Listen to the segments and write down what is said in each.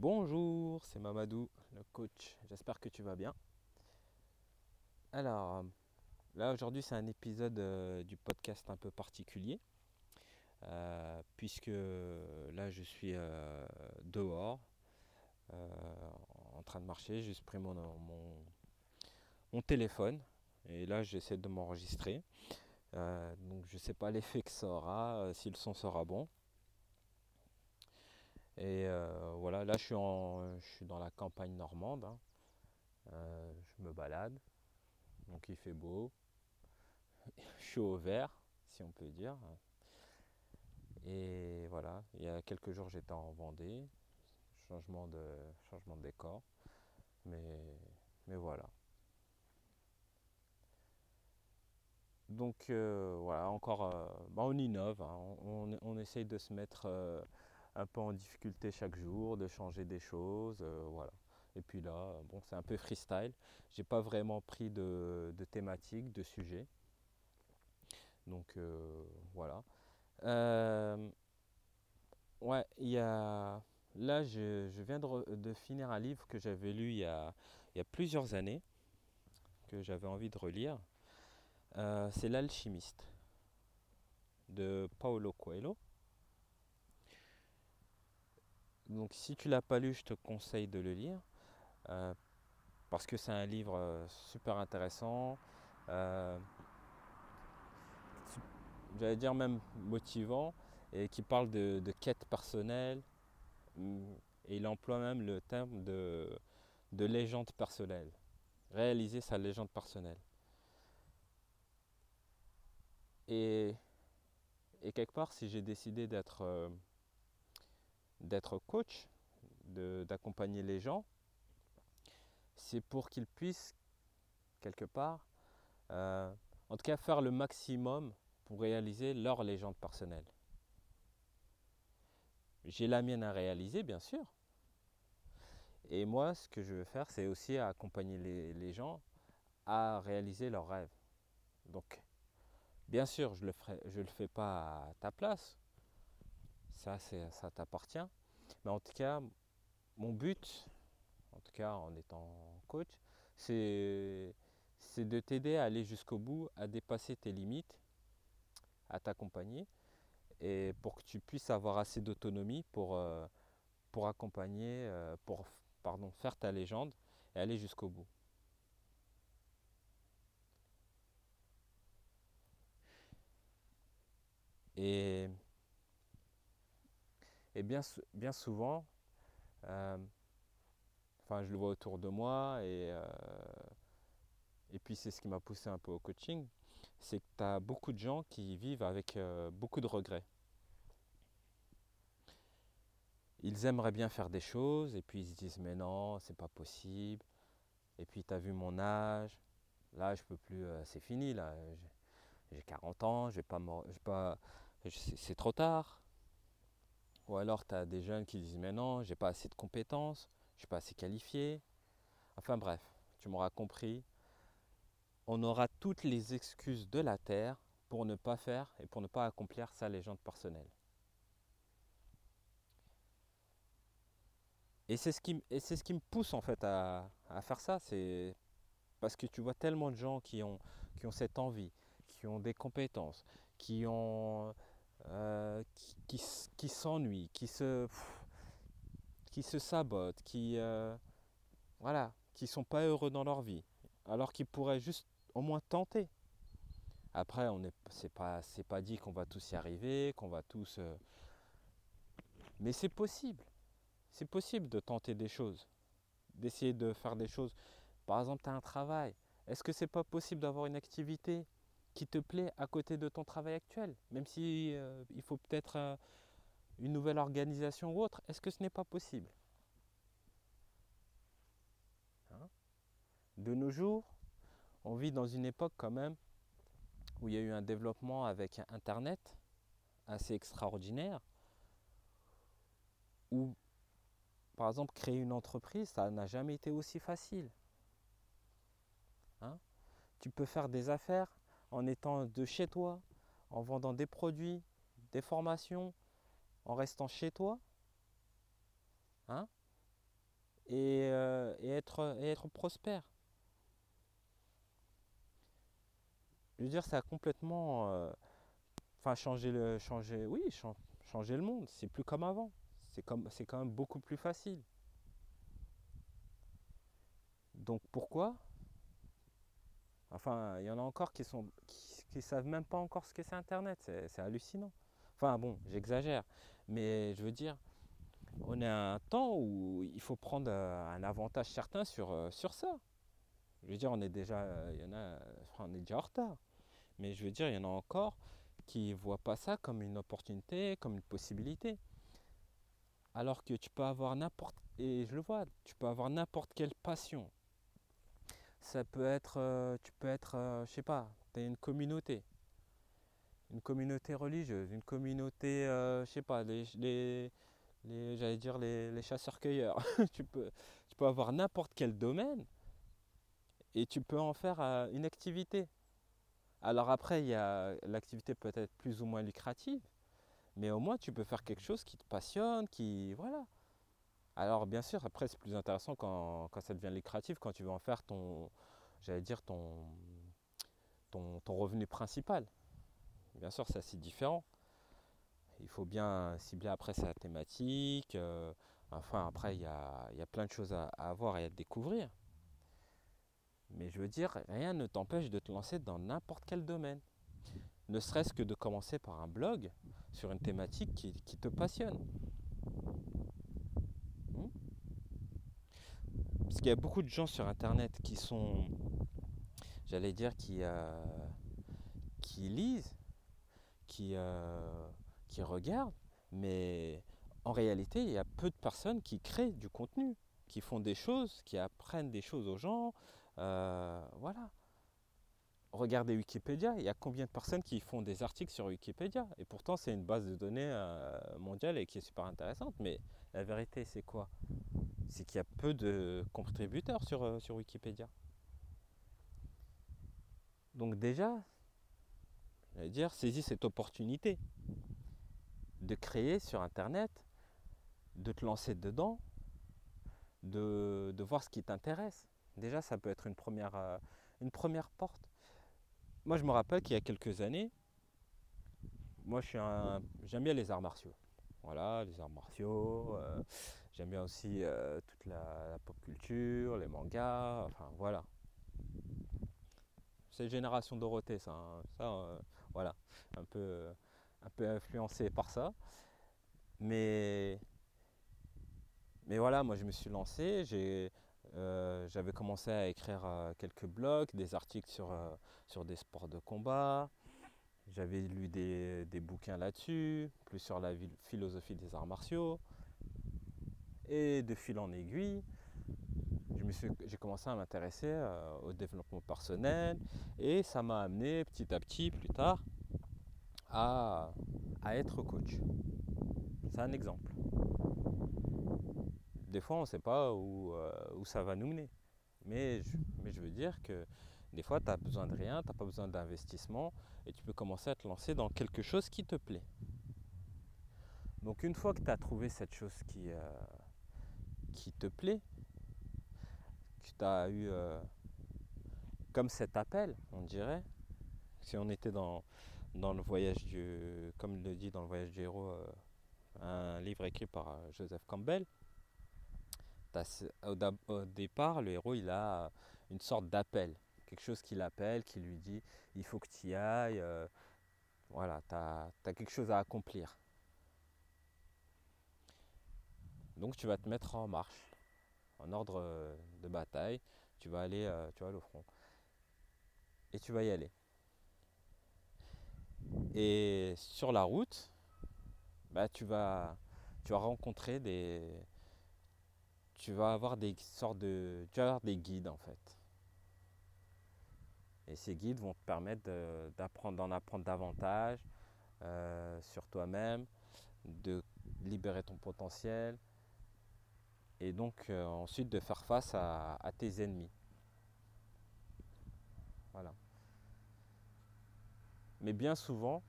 Bonjour, c'est Mamadou, le coach. J'espère que tu vas bien. Alors, là aujourd'hui c'est un épisode euh, du podcast un peu particulier, euh, puisque là je suis euh, dehors, en train de marcher, j'ai pris mon, mon, téléphone, et là j'essaie de m'enregistrer. donc je ne sais pas l'effet que ça aura, si le son sera bon. Et euh, voilà, là je suis, en, je suis dans la campagne normande. Hein. Euh, je me balade. Donc il fait beau. je suis au vert, si on peut dire. Et voilà, il y a quelques jours j'étais en Vendée. Changement de, changement de décor. Mais, mais voilà. Donc euh, voilà, encore, bah, on innove, hein. on, on, essaye de se mettre un peu en difficulté chaque jour, de changer des choses, euh, voilà. Et puis là, bon, c'est un peu freestyle. J'ai pas vraiment pris de, thématique, de sujet. Donc euh, voilà. Euh, ouais, il y a. Là, je, viens de, finir un livre que j'avais lu il y, a, il y, a, plusieurs années, que j'avais envie de relire. c'est L'Alchimiste de Paulo Coelho. Donc si tu l'as pas lu, je te conseille de le lire. Euh, parce que c'est un livre euh, super intéressant. Euh, j'allais dire même motivant. Et qui parle de, quête personnelle. Et il emploie même le terme de, de légende personnelle. Réaliser sa légende personnelle. Et, et quelque part, si j'ai décidé d'être d'être coach, d'accompagner les gens, c'est pour qu'ils puissent, quelque part, euh, en tout cas faire le maximum pour réaliser leur légende personnelle. J'ai la mienne à réaliser, bien sûr. Et moi, ce que je veux faire, c'est aussi accompagner les, gens à réaliser leurs rêves. Donc, bien sûr, je ne le, le fais pas à ta place. Ça, ça t'appartient. Mais en tout cas, mon but, en tout cas en étant coach, c'est de t'aider à aller jusqu'au bout, à dépasser tes limites, à t'accompagner, et pour que tu puisses avoir assez d'autonomie pour, euh, pour accompagner, euh, pour pardon, faire ta légende et aller jusqu'au bout. Et et bien, souvent, euh, enfin je le vois autour de moi et, euh, et puis c'est ce qui m'a poussé un peu au coaching, c'est que tu as beaucoup de gens qui vivent avec euh, beaucoup de regrets. Ils aimeraient bien faire des choses et puis ils se disent mais non, c'est pas possible. Et puis tu as vu mon âge, là je peux plus, c'est fini là, j'ai 40 ans, pas c'est trop tard. Ou alors tu as des jeunes qui disent mais non, j'ai pas assez de compétences, je suis pas assez qualifié. Enfin bref, tu m'auras compris. On aura toutes les excuses de la terre pour ne pas faire et pour ne pas accomplir sa légende personnelle. Et c'est ce, qui, ce qui me pousse en fait à, faire ça, c'est parce que tu vois tellement de gens qui ont, qui ont cette envie, qui ont des compétences, qui ont euh, qui, qui, s'ennuient, qui se, qui se sabotent, qui euh, voilà, qui sont pas heureux dans leur vie, alors qu'ils pourraient juste au moins tenter. Après, on n'est c'est pas c'est pas dit qu'on va tous y arriver, qu'on va tous, euh, mais c'est possible. C'est possible de tenter des choses, d'essayer de faire des choses. Par exemple, tu as un travail. Est-ce que c'est pas possible d'avoir une activité? Qui te plaît à côté de ton travail actuel, même si euh, il faut peut-être euh, une nouvelle organisation ou autre, est-ce que ce n'est pas possible? Hein? De nos jours, on vit dans une époque quand même où il y a eu un développement avec Internet assez extraordinaire, où par exemple créer une entreprise, ça n'a jamais été aussi facile. Hein? Tu peux faire des affaires en étant de chez toi, en vendant des produits, des formations, en restant chez toi. Hein et, euh, et être, prospère. Je veux dire, ça a complètement euh, enfin, changé le, changé, oui, changer le monde. C'est plus comme avant. C'est quand même beaucoup plus facile. Donc pourquoi? Enfin, il y en a encore qui sont, qui, qui savent même pas encore ce que c'est Internet. C'est, hallucinant. Enfin bon, j'exagère. Mais je veux dire, on est à un temps où il faut prendre euh, un avantage certain sur, euh, sur ça. Je veux dire, on est déjà, euh, il y en a, on est déjà en retard. Mais je veux dire, il y en a encore qui ne voient pas ça comme une opportunité, comme une possibilité. Alors que tu peux avoir n'importe, et je le vois, tu peux avoir n'importe quelle passion. Ça peut être, euh, tu peux être, euh, je sais pas, tu une communauté, une communauté religieuse, une communauté, euh, je sais pas, les, les, les- j'allais dire les, les chasseurs-cueilleurs. tu peux, tu peux avoir n'importe quel domaine et tu peux en faire euh, une activité. Alors après, l'activité peut être plus ou moins lucrative, mais au moins tu peux faire quelque chose qui te passionne, qui voilà. Alors bien sûr, après c'est plus intéressant quand, ça devient lucratif, quand tu veux en faire ton, j'allais dire ton, revenu principal. Bien sûr, c'est assez différent. Il faut bien cibler après sa thématique. euh, enfin, après, il y a, plein de choses à, à voir et à découvrir. Mais je veux dire, rien ne t'empêche de te lancer dans n'importe quel domaine. Ne serait-ce que de commencer par un blog sur une thématique qui te passionne. Parce qu'il y a beaucoup de gens sur Internet qui sont, j'allais dire, qui, euh, qui lisent, qui, euh, qui regardent, mais en réalité, il y a peu de personnes qui créent du contenu, qui font des choses, qui apprennent des choses aux gens. euh, voilà. Regardez Wikipédia, il y a combien de personnes qui font des articles sur Wikipédia? Et pourtant, c'est une base de données mondiale et qui est super intéressante. Mais la vérité, c'est quoi? C'est qu'il y a peu de contributeurs sur, euh, sur Wikipédia. Donc déjà, j'allais dire, saisis cette opportunité de créer sur Internet, de te lancer dedans, de, voir ce qui t'intéresse. Déjà, ça peut être une première, euh, une première porte. Moi, je me rappelle qu'il y a quelques années, moi, je suis j'aime bien les arts martiaux. Voilà, les arts martiaux. euh, j'aime bien aussi euh, toute la, pop culture, les mangas. Enfin, voilà. C'est génération Dorothée, ça. hein. Euh, voilà, un peu, euh, un peu influencé par ça. Mais, mais voilà, moi, je me suis lancé. J'ai, j'avais commencé à écrire quelques blogs, des articles sur, sur des sports de combat. J'avais lu des, des bouquins là-dessus, plus sur la philosophie des arts martiaux. Et de fil en aiguille, j'ai commencé à m'intéresser euh, au développement personnel. Et ça m'a amené petit à petit, plus tard, à, à être coach. C'est un exemple. Des fois, on ne sait pas où, euh, où ça va nous mener. Mais je, mais je veux dire que des fois, tu n'as besoin de rien, tu n'as pas besoin d'investissement et tu peux commencer à te lancer dans quelque chose qui te plaît. Donc une fois que tu as trouvé cette chose qui, euh, qui te plaît, que tu as eu euh, comme cet appel, on dirait, si on était dans, dans le voyage du, comme le dit dans le voyage du héros, euh, un livre écrit par euh, Joseph Campbell, au, départ, le héros, il a une sorte d'appel, quelque chose qui l'appelle, qui lui dit, il faut que tu y ailles, voilà, tu as, quelque chose à accomplir. Donc tu vas te mettre en marche, en ordre euh, de bataille, tu vas aller, euh, tu vas au front. Et tu vas y aller. Et sur la route, bah, tu, vas, rencontrer des... Tu vas avoir des sortes de... Tu vas avoir des guides en fait. Et ces guides vont te permettre d'apprendre, d'en apprendre davantage euh, sur toi-même, de libérer ton potentiel et donc euh, ensuite de faire face à, tes ennemis. Voilà. Mais bien souvent,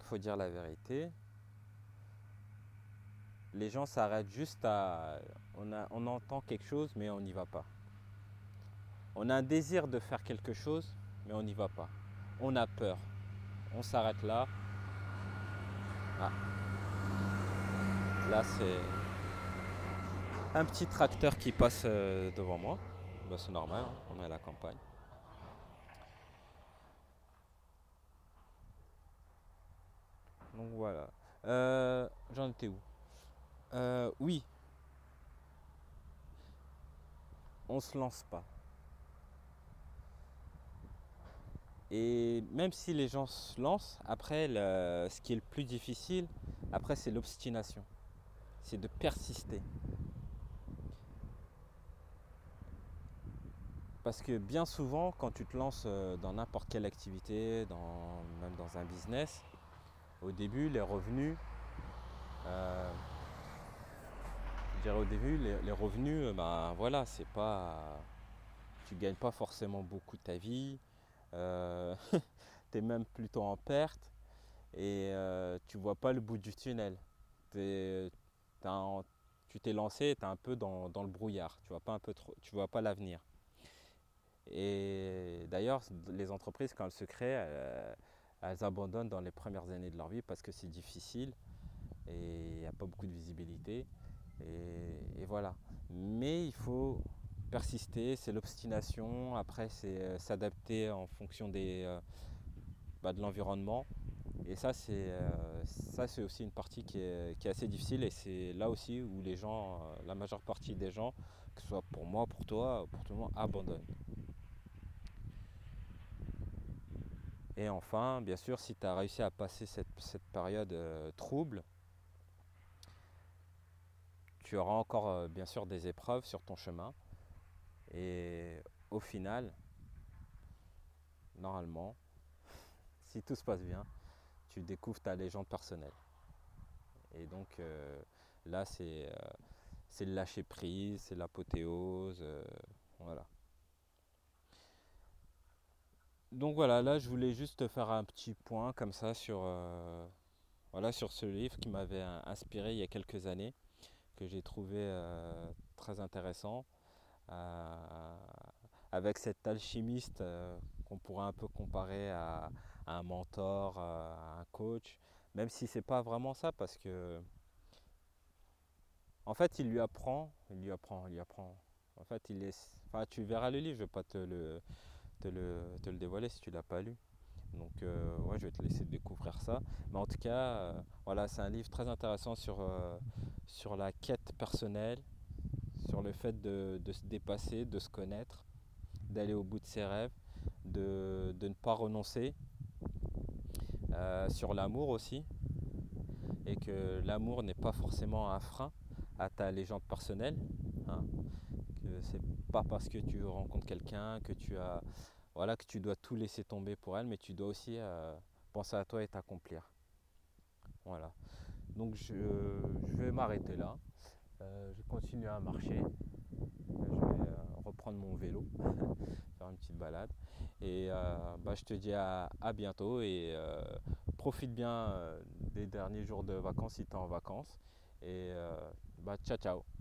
il faut dire la vérité, les gens s'arrêtent juste à... On, on entend quelque chose, mais on n'y va pas. On a un désir de faire quelque chose, mais on n'y va pas. On a peur. On s'arrête là. Ah. Là, c'est un petit tracteur qui passe euh, devant moi. Bah, c'est normal, hein, on est à la campagne. Donc voilà. Euh, j'en étais où? Euh, Oui. On se lance pas. Et même si les gens se lancent, après, ce qui est le plus difficile, après, c'est l'obstination. C'est de persister. Parce que bien souvent, quand tu te lances euh, dans n'importe quelle activité, même dans un business, au début, les revenus, euh, je dirais au début, les, revenus, ben voilà, c'est pas, tu gagnes pas forcément beaucoup de ta vie, euh, tu es même plutôt en perte et euh, tu vois pas le bout du tunnel. tu t'es lancé, tu es un peu dans, le brouillard, tu vois pas un peu tu vois pas l'avenir. Et d'ailleurs, les entreprises, quand elles se créent, elles abandonnent dans les premières années de leur vie parce que c'est difficile et il n'y a pas beaucoup de visibilité. Et, voilà. Mais il faut persister, c'est l'obstination. Après, c'est euh, s'adapter en fonction euh, bah, de l'environnement. Et ça, c'est euh, ça, c'est aussi une partie qui est, qui est assez difficile. Et c'est là aussi où les gens, la majeure partie des gens, que ce soit pour moi, pour toi, pour tout le monde, abandonnent. Et enfin, bien sûr, si tu as réussi à passer cette, période euh, trouble, tu auras encore euh, bien sûr des épreuves sur ton chemin. Et au final, normalement, si tout se passe bien, tu découvres ta légende personnelle. Et donc euh, là, c'est le lâcher prise, c'est l'apothéose. voilà donc voilà, là je voulais juste faire un petit point comme ça sur, euh, ce livre qui m'avait inspiré il y a quelques années, que j'ai trouvé euh, très intéressant, euh, avec cet alchimiste qu'on pourrait un peu comparer à, un mentor, à un coach, même si c'est pas vraiment ça parce que en fait il lui apprend, il lui apprend, il lui apprend. En fait il est, enfin tu verras le livre, je vais pas te le te le, dévoiler si tu l'as pas lu. Donc euh, ouais, je vais te laisser découvrir ça. Mais en tout cas, euh, voilà, c'est un livre très intéressant sur, euh, la quête personnelle, sur le fait de, se dépasser, de se connaître, d'aller au bout de ses rêves, de, ne pas renoncer, sur l'amour aussi, et que l'amour n'est pas forcément un frein à ta légende personnelle. Hein que pas parce que tu rencontres quelqu'un que tu as voilà que tu dois tout laisser tomber pour elle, mais tu dois aussi euh, penser à toi et t'accomplir. Voilà. Donc je, vais m'arrêter là. Euh, je continue à marcher. Je vais euh, reprendre mon vélo, faire une petite balade. Et bah, je te dis à, à bientôt et profite bien des derniers jours de vacances si tu es en vacances. Et bah, ciao ciao